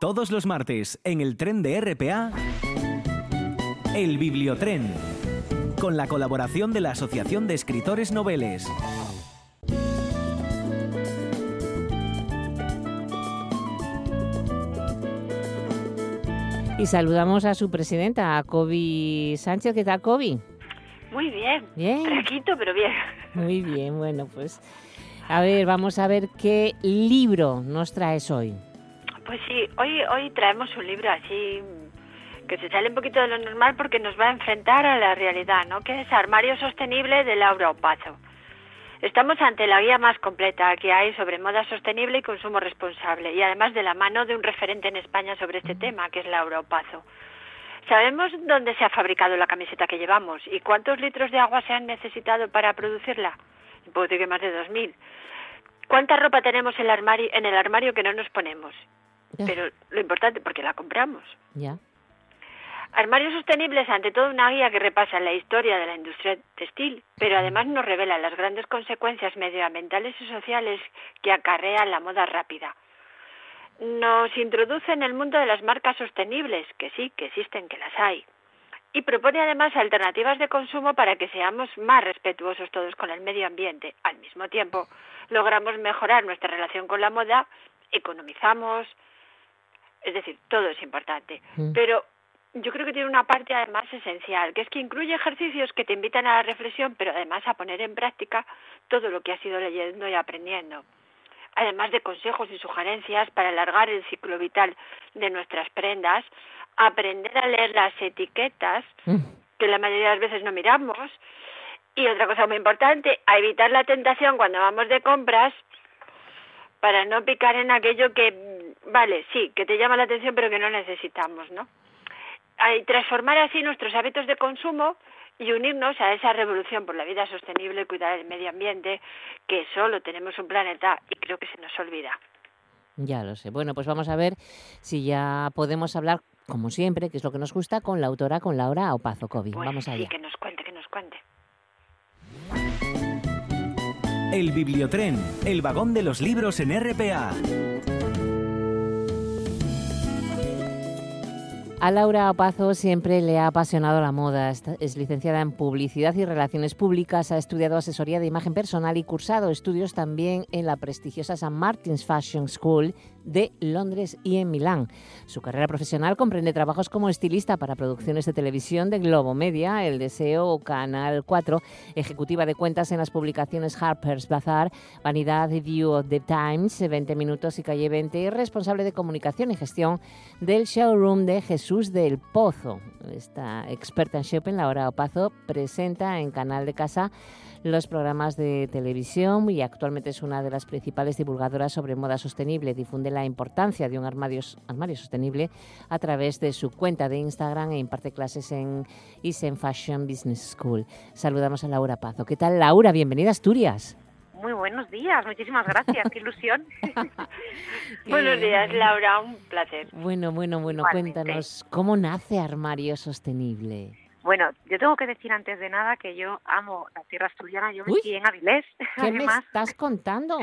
todos los martes en el tren de RPA, El Bibliotren, con la colaboración de la Asociación de Escritores Noveles. Y saludamos a su presidenta, a Kobe Sánchez. ¿Qué tal, Kobe? Muy bien. Bien. Tranquilo, pero bien. Muy bien, bueno, pues a ver, vamos a ver qué libro nos traes hoy. Pues sí, hoy, hoy traemos un libro así que se sale un poquito de lo normal porque nos va a enfrentar a la realidad, ¿no? Que es Armario Sostenible de Laura Opazo. Estamos ante la guía más completa que hay sobre moda sostenible y consumo responsable y además de la mano de un referente en España sobre este tema, que es Laura Opazo. Sabemos dónde se ha fabricado la camiseta que llevamos y cuántos litros de agua se han necesitado para producirla. Puedo decir que más de 2.000. ¿Cuánta ropa tenemos en el armario, en el armario que no nos ponemos? Pero lo importante, porque la compramos. Ya. Armarios Sostenibles, ante todo, una guía que repasa la historia de la industria textil, pero además nos revela las grandes consecuencias medioambientales y sociales que acarrea la moda rápida. nos introduce en el mundo de las marcas sostenibles, que sí, que existen, que las hay. Y propone además alternativas de consumo para que seamos más respetuosos todos con el medio ambiente. Al mismo tiempo, logramos mejorar nuestra relación con la moda, economizamos, es decir, todo es importante. Mm. Pero yo creo que tiene una parte además esencial, que es que incluye ejercicios que te invitan a la reflexión, pero además a poner en práctica todo lo que has ido leyendo y aprendiendo. Además de consejos y sugerencias para alargar el ciclo vital de nuestras prendas, aprender a leer las etiquetas, Mm. que la mayoría de las veces no miramos, y otra cosa muy importante, a evitar la tentación cuando vamos de compras para no picar en aquello que, vale, sí, que te llama la atención pero que no necesitamos, ¿no? Hay- transformar así nuestros hábitos de consumo y unirnos a esa revolución por la vida sostenible y cuidar del medio ambiente, que solo tenemos un planeta y creo que se nos olvida. Ya lo sé. Bueno, pues vamos a ver si ya podemos hablar, como siempre, que es lo que nos gusta, con la autora, con Laura Opazo Kovi. Pues Vamos sí, allá. que nos cuente, que nos cuente. El Bibliotren, el vagón de los libros en RPA. A Laura Opazo siempre le ha apasionado la moda. Es licenciada en Publicidad y Relaciones Públicas, ha estudiado asesoría de imagen personal y cursado estudios también en la prestigiosa St. Martin's Fashion School de Londres y en Milán. Su carrera profesional comprende trabajos como estilista para producciones de televisión de Globo Media, El Deseo o Canal 4, ejecutiva de cuentas en las publicaciones Harper's Bazaar, Vanidad View of the Times, 20 Minutos y Calle 20, y responsable de comunicación y gestión del showroom de Jesús del Pozo. Esta experta en shopping, Laura Opazo, presenta en Canal de Casa los programas de televisión y actualmente es una de las principales divulgadoras sobre moda sostenible. Difunde la importancia de un armario, armario sostenible a través de su cuenta de Instagram e imparte clases en Isen Fashion Business School. Saludamos a Laura Pazo. ¿Qué tal, Laura? Bienvenida a Asturias. Muy buenos días, muchísimas gracias, qué ilusión. Buenos días, Laura, un placer. Bueno, bueno, bueno, Igualmente. cuéntanos, ¿cómo nace Armario Sostenible? Bueno, yo tengo que decir antes de nada que yo amo la tierra asturiana, yo me Uy. crié en Avilés, ¿Qué me estás contando?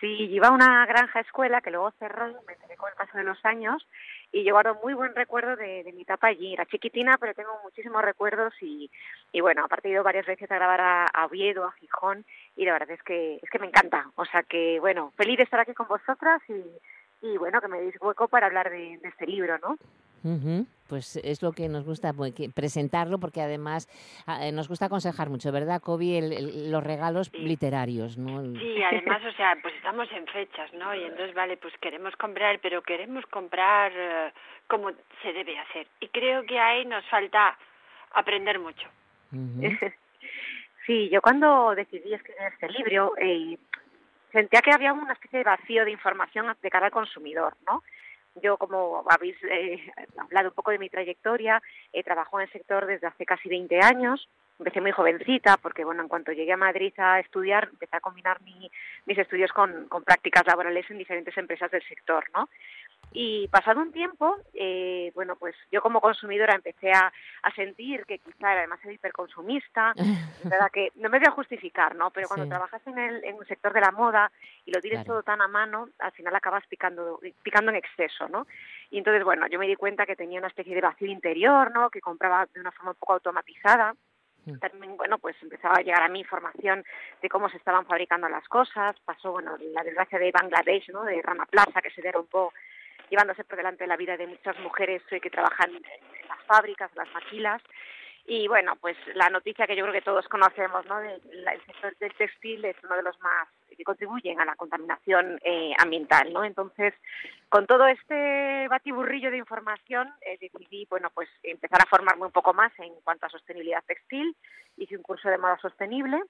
sí, iba a una granja escuela que luego cerró, me enteré con el paso de los años, y yo guardo muy buen recuerdo de, de mi etapa allí. Era chiquitina, pero tengo muchísimos recuerdos y, y bueno, aparte he ido varias veces a grabar a, a Oviedo, a Gijón, y la verdad es que, es que me encanta. O sea que, bueno, feliz de estar aquí con vosotras y, y bueno, que me deis hueco para hablar de, de este libro, ¿no? Ujú, Pues es lo que nos gusta pues, presentarlo porque además ah, eh, nos gusta aconsejar mucho, ¿verdad, Kobe? El- el- los regalos literarios, ¿no? El- Sí, además, o sea, pues estamos en fechas, ¿no? Y entonces, vale, pues queremos comprar, pero queremos comprar eh, como se debe hacer. Y creo que ahí nos falta aprender mucho. Sí, yo cuando decidí escribir este libro eh, sentía que había una especie de vacío de información de cara al consumidor, ¿no? Yo, como habéis eh, hablado un poco de mi trayectoria, he trabajado en el sector desde hace casi 20 años. Empecé muy jovencita porque, bueno, en cuanto llegué a Madrid a estudiar, empecé a combinar mi- mis estudios con, con prácticas laborales en diferentes empresas del sector, ¿no? Y pasado un tiempo, eh, bueno, pues yo como consumidora empecé a, a sentir que quizá era demasiado hiperconsumista, es verdad que no me voy a justificar, ¿no? Pero cuando Sí. trabajas en el, en el sector de la moda y lo tienes Claro. todo tan a mano, al final acabas picando, picando en exceso, ¿no? Y entonces, bueno, yo me di cuenta que tenía una especie de vacío interior, ¿no? Que compraba de una forma un poco automatizada. Mm. También, bueno, pues empezaba a llegar a mí información de cómo se estaban fabricando las cosas. Pasó, bueno, la desgracia de Bangladesh, ¿no? De Rana Plaza, que se derrumbó llevándose por delante la vida de muchas mujeres eh, que trabajan en las fábricas, en las maquilas. Y bueno, pues la noticia que yo creo que todos conocemos, ¿no? De el sector del textil es uno de los más que contribuyen a la contaminación eh, ambiental, ¿no? Entonces, con todo este batiburrillo de información, eh, decidí, bueno, pues empezar a formarme un poco más en cuanto a sostenibilidad textil. Hice un curso de moda sostenible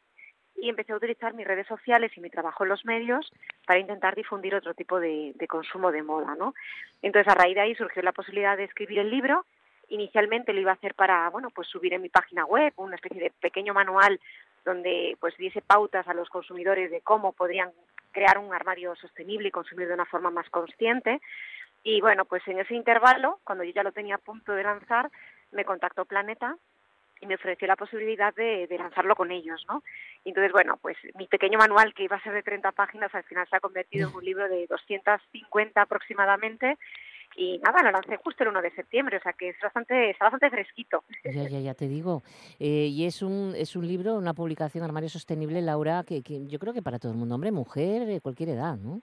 y empecé a utilizar mis redes sociales y mi trabajo en los medios para intentar difundir otro tipo de, consumo de moda, ¿no? Entonces, a raíz de ahí surgió la posibilidad de escribir el libro. Inicialmente lo iba a hacer para, bueno, pues subir en mi página web una especie de pequeño manual donde pues diese pautas a los consumidores de cómo podrían crear un armario sostenible y consumir de una forma más consciente. Y bueno, pues en ese intervalo, cuando yo ya lo tenía a punto de lanzar, me contactó Planeta y me ofreció la posibilidad de, de, lanzarlo con ellos, ¿no? Y entonces, bueno, pues mi pequeño manual, que iba a ser de 30 páginas, al final se ha convertido en un libro de 250 aproximadamente, y nada, lo lancé justo el 1 de septiembre, o sea que es bastante, está bastante fresquito. Ya, ya, ya te digo. Eh, y es un, es un libro, una publicación Armario Sostenible, Laura, que, que yo creo que para todo el mundo, hombre, mujer, de cualquier edad, ¿no?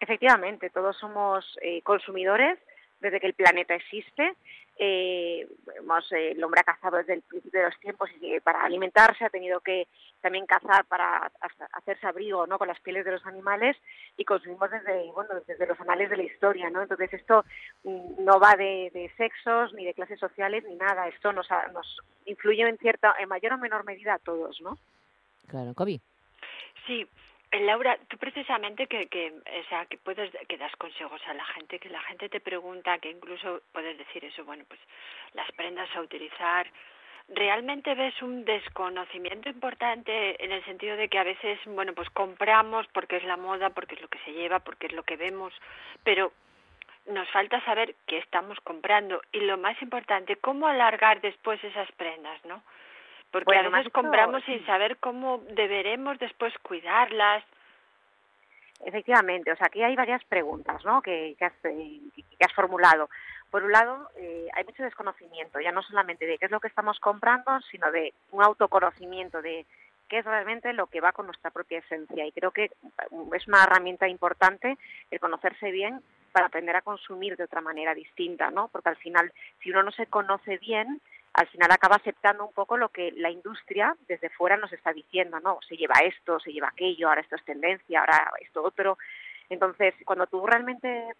Efectivamente, todos somos eh, consumidores desde que el planeta existe. Eh, hemos, eh, el hombre ha cazado desde el principio de los tiempos y para alimentarse ha tenido que también cazar para hacerse abrigo ¿no? con las pieles de los animales y consumimos desde bueno desde los anales de la historia no entonces esto mm, no va de, de sexos ni de clases sociales ni nada esto nos, nos influye en cierta en mayor o menor medida a todos no claro Kobe sí eh, Laura, tú precisamente que, que, o sea, que puedes, que das consejos a la gente, que la gente te pregunta, que incluso puedes decir eso, bueno, pues las prendas a utilizar, ¿realmente ves un desconocimiento importante en el sentido de que a veces, bueno, pues compramos porque es la moda, porque es lo que se lleva, porque es lo que vemos, pero nos falta saber qué estamos comprando y lo más importante, cómo alargar después esas prendas, ¿no? Porque bueno, a veces compramos sin saber cómo deberemos después cuidarlas. Efectivamente, o sea, aquí hay varias preguntas ¿no? que, que, has, eh, que has formulado. Por un lado, eh, hay mucho desconocimiento, ya no solamente de qué es lo que estamos comprando, sino de un autoconocimiento de qué es realmente lo que va con nuestra propia esencia. Y creo que es una herramienta importante el conocerse bien para aprender a consumir de otra manera distinta, ¿no? Porque al final, si uno no se conoce bien, al final acaba aceptando un poco lo que la industria desde fuera nos está diciendo, ¿no? Se lleva esto, se lleva aquello, ahora esto es tendencia, ahora esto otro. Entonces, cuando tú realmente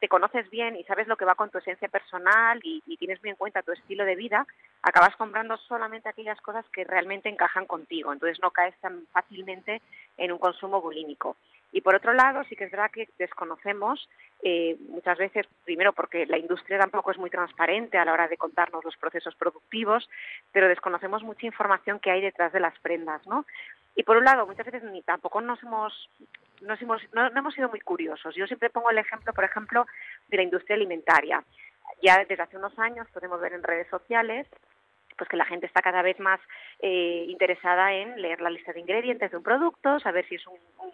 te conoces bien y sabes lo que va con tu esencia personal y, y, tienes bien en cuenta tu estilo de vida, acabas comprando solamente aquellas cosas que realmente encajan contigo. Entonces no caes tan fácilmente en un consumo bulímico. Y por otro lado, sí que es verdad que desconocemos eh, muchas veces, primero porque la industria tampoco es muy transparente a la hora de contarnos los procesos productivos, pero desconocemos mucha información que hay detrás de las prendas, ¿no? Y por un lado, muchas veces ni tampoco nos hemos, nos hemos no, no hemos sido muy curiosos. Yo siempre pongo el ejemplo, por ejemplo, de la industria alimentaria. Ya desde hace unos años podemos ver en redes sociales pues que la gente está cada vez más eh, interesada en leer la lista de ingredientes de un producto, saber si es un, un,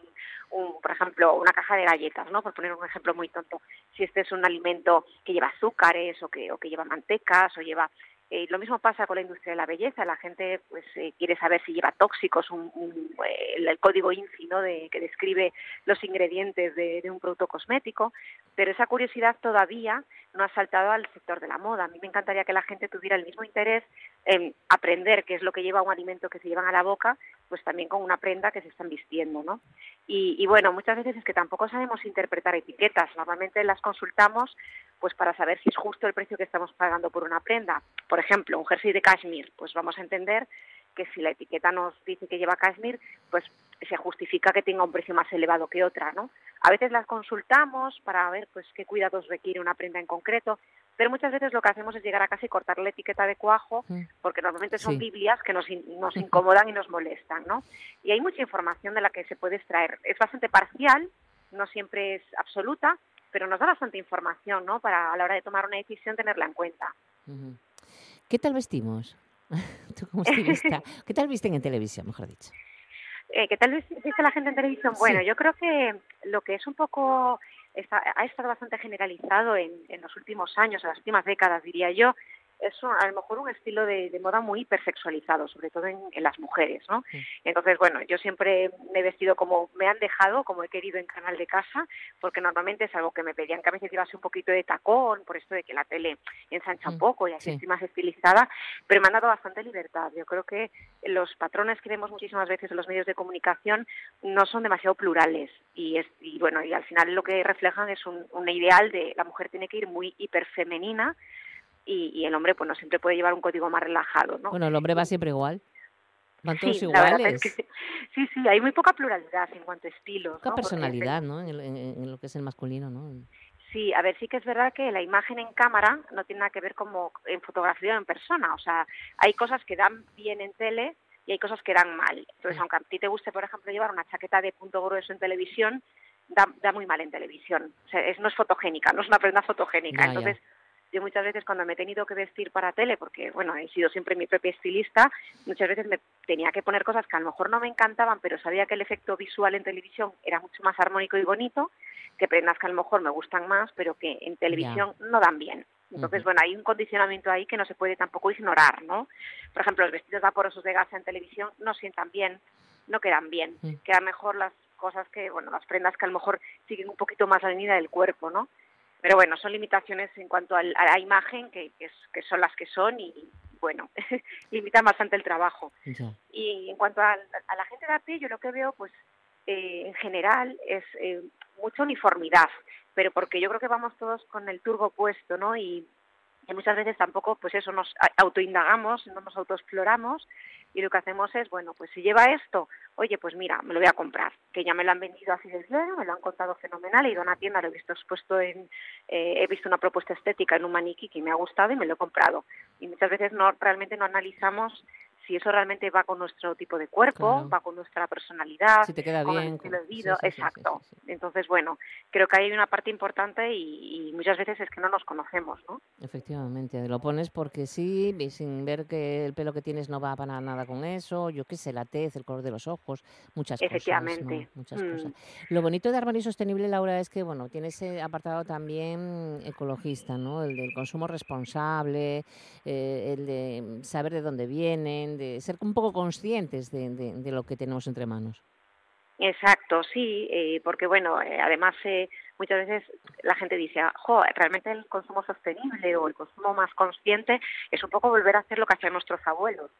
un, por ejemplo, una caja de galletas, ¿no? Por poner un ejemplo muy tonto, si este es un alimento que lleva azúcares o que, o que lleva mantecas o lleva eh, lo mismo pasa con la industria de la belleza. La gente pues eh, quiere saber si lleva tóxicos, un, un, el, código INFI ¿no? de, que describe los ingredientes de, un producto cosmético, pero esa curiosidad todavía no ha saltado al sector de la moda. A mí me encantaría que la gente tuviera el mismo interés en aprender qué es lo que lleva un alimento que se llevan a la boca, pues también con una prenda que se están vistiendo, ¿no? Y bueno, muchas veces es que tampoco sabemos interpretar etiquetas. Normalmente las consultamos pues para saber si es justo el precio que estamos pagando por una prenda. Por ejemplo, un jersey de cashmere, pues vamos a entender que si la etiqueta nos dice que lleva cashmere, pues se justifica que tenga un precio más elevado que otra, ¿no? A veces las consultamos para ver pues qué cuidados requiere una prenda en concreto, pero muchas veces lo que hacemos es llegar a casa y cortar la etiqueta de cuajo, porque normalmente son sí. Biblias que nos, nos incomodan y nos molestan, ¿no? Y hay mucha información de la que se puede extraer. Es bastante parcial, no siempre es absoluta, pero nos da bastante información, ¿no? Para a la hora de tomar una decisión tenerla en cuenta. ¿Qué tal vestimos? Tú como estilista, ¿qué tal visten en televisión, mejor dicho? Eh, ¿Qué tal viste la gente en televisión? Bueno, sí. yo creo que lo que es un poco, está, ha estado bastante generalizado en, en los últimos años, en las últimas décadas, diría yo, es un, a lo mejor un estilo de, de, moda muy hipersexualizado, sobre todo en, en las mujeres, ¿no? Sí. Entonces, bueno, yo siempre me he vestido como me han dejado, como he querido en canal de casa, porque normalmente es algo que me pedían que a veces llevase un poquito de tacón, por esto de que la tele ensancha un poco y así sí. estoy más estilizada, pero me han dado bastante libertad. Yo creo que los patrones que vemos muchísimas veces en los medios de comunicación no son demasiado plurales y, es, y bueno, y al final lo que reflejan es un, un ideal de la mujer tiene que ir muy hiperfemenina, y, y, el hombre pues no siempre puede llevar un código más relajado, ¿no? Bueno, el hombre va siempre igual. Van todos sí, iguales. Es que, sí, sí, hay muy poca pluralidad en cuanto a estilos. Poca ¿no? personalidad, ¿no? En, en, en, lo que es el masculino, ¿no? Sí, a ver, sí que es verdad que la imagen en cámara no tiene nada que ver como en fotografía o en persona. O sea, hay cosas que dan bien en tele y hay cosas que dan mal. Entonces, aunque a ti te guste, por ejemplo, llevar una chaqueta de punto grueso en televisión, da, da muy mal en televisión. O sea, es, no es fotogénica, no es una prenda fotogénica. Entonces, ya yo muchas veces cuando me he tenido que vestir para tele, porque bueno, he sido siempre mi propia estilista, muchas veces me tenía que poner cosas que a lo mejor no me encantaban, pero sabía que el efecto visual en televisión era mucho más armónico y bonito, que prendas que a lo mejor me gustan más, pero que en televisión no dan bien. Entonces, bueno, hay un condicionamiento ahí que no se puede tampoco ignorar, ¿no? Por ejemplo, los vestidos vaporosos de gasa en televisión no sientan bien, no quedan bien. Quedan mejor las cosas que, bueno, las prendas que a lo mejor siguen un poquito más la línea del cuerpo, ¿no? Pero bueno, son limitaciones en cuanto a la imagen, que, que, son las que son y, bueno, limitan bastante el trabajo. Y en cuanto a, la gente de a pie, yo lo que veo, pues, eh, en general, es eh, mucha uniformidad pero porque yo creo que vamos todos con el turbo puesto, ¿no? Y, muchas veces tampoco, pues eso, nos autoindagamos, no nos autoexploramos y lo que hacemos es, bueno, pues si lleva esto, oye, pues mira, me lo voy a comprar, que ya me lo han vendido así de claro, me lo han contado fenomenal, he ido a una tienda, lo he visto expuesto en, eh, he visto una propuesta estética en un maniquí que me ha gustado y me lo he comprado. Y muchas veces no realmente no analizamos si eso realmente va con nuestro tipo de cuerpo, va con nuestra personalidad, si te queda con bien, el estilo exacto. Entonces, bueno, creo que hay una parte importante y, muchas veces es que no nos conocemos, ¿no? Efectivamente, lo pones porque sí, sin ver que el pelo que tienes no va para nada con eso, yo qué sé, la tez, el color de los ojos, muchas Efectivamente. cosas. Muchas mm. cosas. Lo bonito de Armario Sostenible, Laura, es que, bueno, tiene ese apartado también ecologista, ¿no? El del consumo responsable, eh, el de saber de dónde vienen, de ser un poco conscientes de, de, lo que tenemos entre manos. Exacto, sí, eh, porque bueno, eh, además eh, muchas veces la gente dice, jo, realmente el consumo sostenible o el consumo más consciente es un poco volver a hacer lo que hacían nuestros abuelos.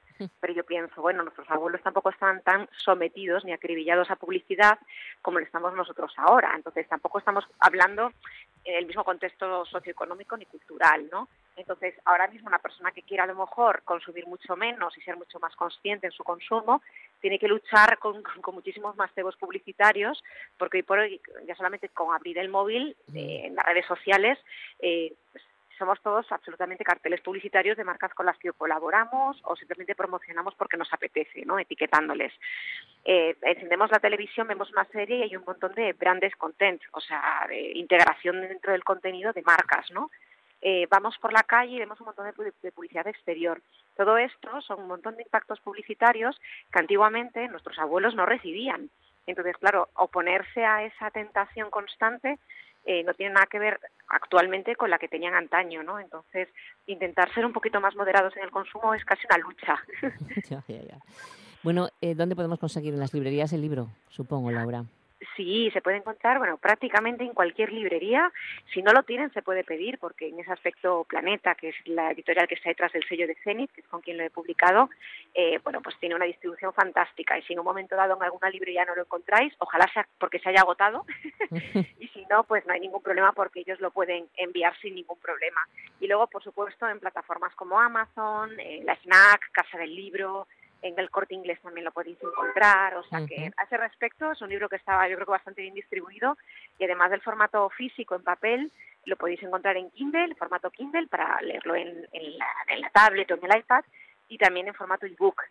Pero yo pienso, bueno, nuestros abuelos tampoco estaban tan sometidos ni acribillados a publicidad como lo estamos nosotros ahora. Entonces tampoco estamos hablando en el mismo contexto socioeconómico ni cultural, ¿no? Entonces, ahora mismo una persona que quiera a lo mejor consumir mucho menos y ser mucho más consciente en su consumo, tiene que luchar con, muchísimos más cebos publicitarios, porque hoy por hoy, ya solamente con abrir el móvil eh, en las redes sociales, eh, pues, somos todos absolutamente carteles publicitarios de marcas con las que colaboramos o simplemente promocionamos porque nos apetece, ¿no? etiquetándoles. Eh, encendemos la televisión, vemos una serie y hay un montón de brandes content, o sea, de integración dentro del contenido de marcas, ¿no? Eh, vamos por la calle y vemos un montón de, publicidad exterior. Todo esto son un montón de impactos publicitarios que antiguamente nuestros abuelos no recibían. Entonces, claro, oponerse a esa tentación constante eh, no tiene nada que ver actualmente con la que tenían antaño, ¿no? Entonces, intentar ser un poquito más moderados en el consumo es casi una lucha. Bueno, eh, ¿dónde podemos conseguir en las librerías el libro? Supongo, Laura. Sí, se puede encontrar, bueno, prácticamente en cualquier librería. Si no lo tienen, se puede pedir, porque en ese aspecto Planeta, que es la editorial que está detrás del sello de Zenith, que es con quien lo he publicado, eh, bueno, pues tiene una distribución fantástica. Y si en un momento dado en alguna librería no lo encontráis, ojalá sea porque se haya agotado. y si no, pues no hay ningún problema porque ellos lo pueden enviar sin ningún problema. Y luego, por supuesto, en plataformas como Amazon, eh, la Snack, Casa del Libro, en el corte inglés también lo podéis encontrar, o sea que a ese respecto es un libro que estaba yo creo que bastante bien distribuido y además del formato físico en papel lo podéis encontrar en Kindle, formato Kindle para leerlo en, la, tablet o en el iPad y también en formato ebook.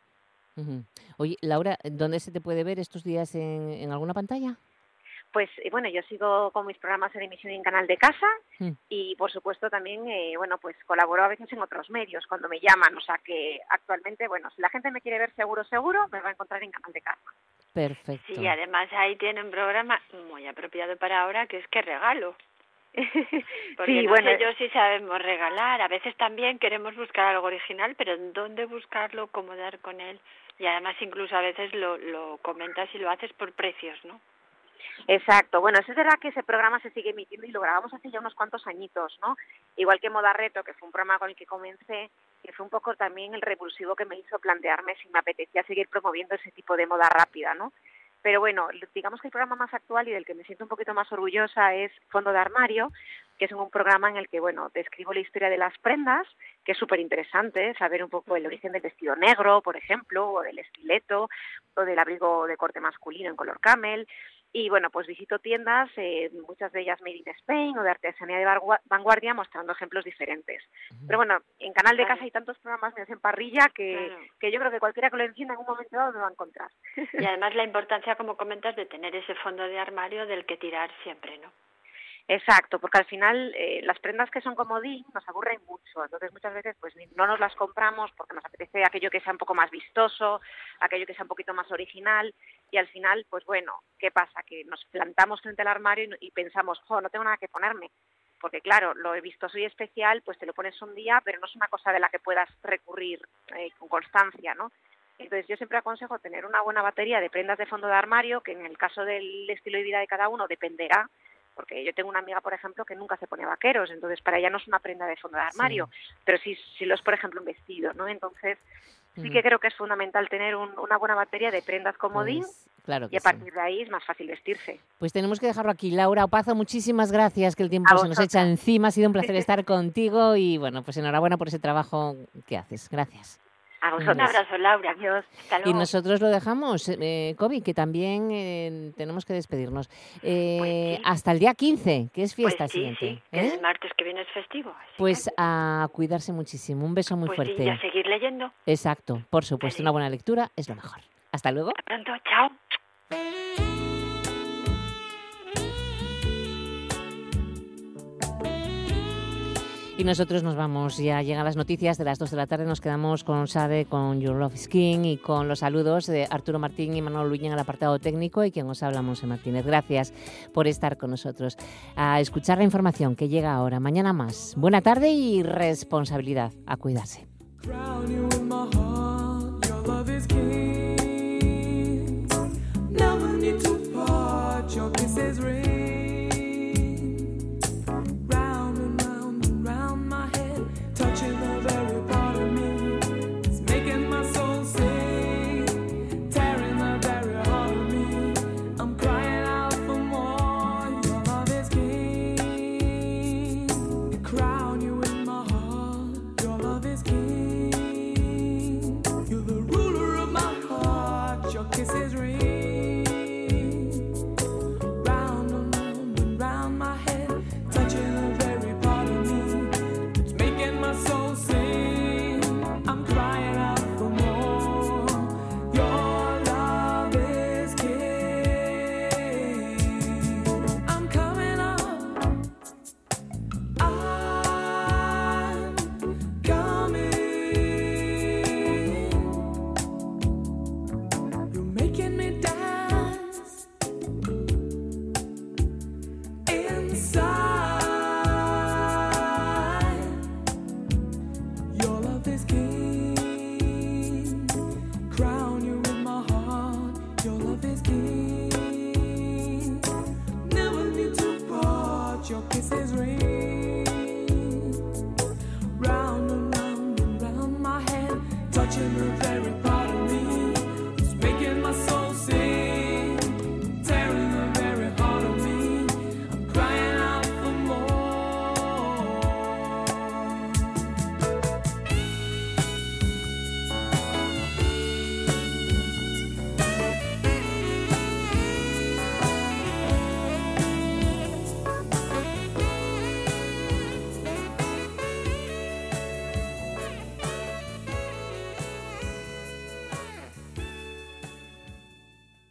Oye, Laura, ¿dónde se te puede ver estos días en alguna pantalla? Pues eh, bueno, yo sigo con mis programas de emisión en Canal de Casa mm. y por supuesto también, eh, bueno, pues colaboro a veces en otros medios cuando me llaman, o sea que actualmente, bueno, si la gente me quiere ver seguro, seguro, me va a encontrar en Canal de Casa. Perfecto. Sí, además ahí tiene un programa muy apropiado para ahora que es que regalo. Porque no sé yo si sabemos regalar, a veces también queremos buscar algo original, pero ¿dónde buscarlo? ¿Cómo dar con él? Y además incluso a veces lo, lo comentas y lo haces por precios, ¿no? Exacto, bueno, es verdad que ese programa se sigue emitiendo y lo grabamos hace ya unos cuantos añitos, ¿no? Igual que Moda Reto, que fue un programa con el que comencé, que fue un poco también el repulsivo que me hizo plantearme si me apetecía seguir promoviendo ese tipo de moda rápida, ¿no? Pero bueno, digamos que el programa más actual y del que me siento un poquito más orgullosa es Fondo de Armario, que es un programa en el que, bueno, describo la historia de las prendas, que es súper interesante, saber un poco el origen del vestido negro, por ejemplo, o del estileto, o del abrigo de corte masculino en color camel, y bueno, pues visito tiendas, eh, muchas de ellas made in Spain o de artesanía de vanguardia, mostrando ejemplos diferentes. Pero bueno, en Canal de Casa hay tantos programas me hacen parrilla que, que yo creo que cualquiera que lo encienda en un momento dado me va a encontrar. Y además la importancia, como comentas, de tener ese fondo de armario del que tirar siempre, ¿no? Exacto, porque al final eh, las prendas que son comodín nos aburren mucho, entonces muchas veces pues no nos las compramos porque nos apetece aquello que sea un poco más vistoso, aquello que sea un poquito más original y al final pues bueno, ¿qué pasa? Que nos plantamos frente al armario y, pensamos, jo, no tengo nada que ponerme, porque claro, lo vistoso y especial pues te lo pones un día, pero no es una cosa de la que puedas recurrir eh, con constancia, ¿no? Entonces yo siempre aconsejo tener una buena batería de prendas de fondo de armario, que en el caso del estilo de vida de cada uno dependerá porque yo tengo una amiga, por ejemplo, que nunca se pone vaqueros, entonces para ella no es una prenda de fondo de armario, pero sí, sí lo es, por ejemplo, un vestido, ¿no? Entonces sí que creo que es fundamental tener una buena batería de prendas comodín pues, claro y a partir de ahí es más fácil vestirse. Pues tenemos que dejarlo aquí. Laura Opazo, muchísimas gracias, que el tiempo se nos echa encima. Ha sido un placer estar contigo y bueno, pues enhorabuena por ese trabajo que haces. Gracias. Un abrazo, Laura. Adiós. Y nosotros lo dejamos, eh, Kobe, que también eh, tenemos que despedirnos. Eh, pues Hasta el día 15, que es fiesta pues siguiente. Sí. ¿eh? El martes que viene es festivo. Pues a cuidarse muchísimo. Un beso muy pues fuerte. y a seguir leyendo. Exacto, por supuesto. Una buena lectura es lo mejor. Hasta luego. Hasta pronto. Chao. Y nosotros nos vamos, ya llegan las noticias de las 2 de la tarde, nos quedamos con Sade, con Your Love Skin y con los saludos de Arturo Martín y Manuel Luña en el apartado técnico y quien os habla, Monse Martínez. Gracias por estar con nosotros, a escuchar la información que llega ahora, mañana más. Buena tarde y responsabilidad, a cuidarse.